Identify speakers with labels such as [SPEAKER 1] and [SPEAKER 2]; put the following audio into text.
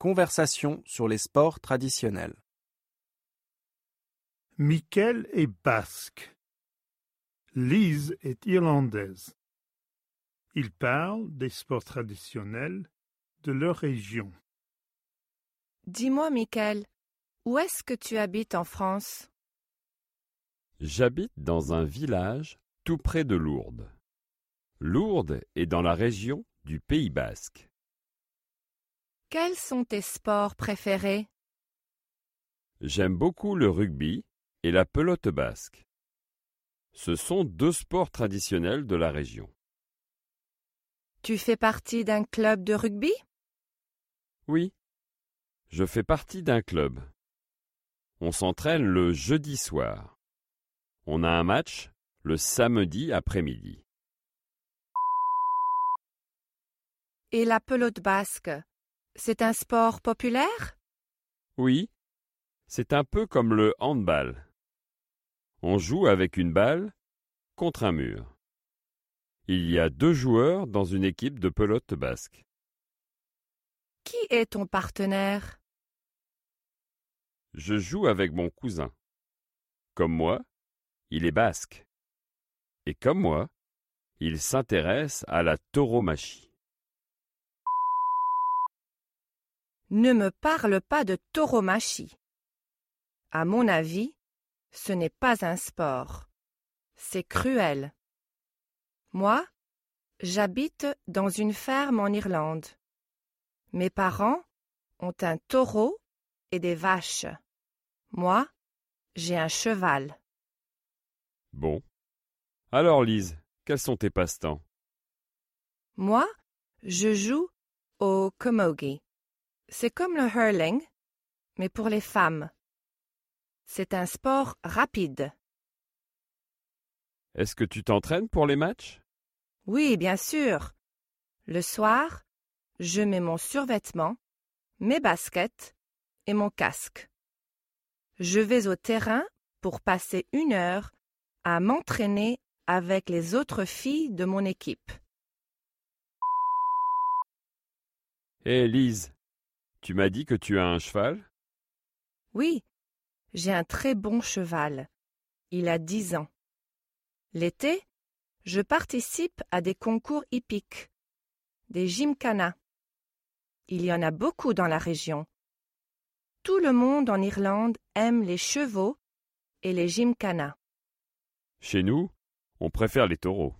[SPEAKER 1] Conversation sur les sports traditionnels.
[SPEAKER 2] Michael est basque. Lise est irlandaise. Ils parlent des sports traditionnels de leur région.
[SPEAKER 3] Dis-moi, Michael, où est-ce que tu habites en France?
[SPEAKER 4] J'habite dans un village tout près de Lourdes. Lourdes est dans la région du Pays basque.
[SPEAKER 3] Quels sont tes sports préférés?
[SPEAKER 4] J'aime beaucoup le rugby et la pelote basque. Ce sont deux sports traditionnels de la région.
[SPEAKER 3] Tu fais partie d'un club de rugby?
[SPEAKER 4] Oui, je fais partie d'un club. On s'entraîne le jeudi soir. On a un match le samedi après-midi.
[SPEAKER 3] Et la pelote basque, c'est un sport populaire?
[SPEAKER 4] Oui, c'est un peu comme le handball. On joue avec une balle contre un mur. Il y a deux joueurs dans une équipe de pelote basque.
[SPEAKER 3] Qui est ton partenaire?
[SPEAKER 4] Je joue avec mon cousin. Comme moi, il est basque. Et comme moi, il s'intéresse à la tauromachie.
[SPEAKER 3] Ne me parle pas de tauromachie. À mon avis, ce n'est pas un sport. C'est cruel. Moi, j'habite dans une ferme en Irlande. Mes parents ont un taureau et des vaches. Moi, j'ai un cheval.
[SPEAKER 4] Bon. Alors Lise, quels sont tes passe-temps?
[SPEAKER 3] Moi, je joue au camogie. C'est comme le hurling, mais pour les femmes. C'est un sport rapide.
[SPEAKER 4] Est-ce que tu t'entraînes pour les matchs?
[SPEAKER 3] Oui, bien sûr. Le soir, je mets mon survêtement, mes baskets et mon casque. Je vais au terrain pour passer une heure à m'entraîner avec les autres filles de mon équipe.
[SPEAKER 4] Hé Lise, tu m'as dit que tu as un cheval?
[SPEAKER 3] Oui, j'ai un très bon cheval. Il a dix ans. L'été, je participe à des concours hippiques, des gymkhana. Il y en a beaucoup dans la région. Tout le monde en Irlande aime les chevaux et les gymkhana.
[SPEAKER 4] Chez nous, on préfère les taureaux.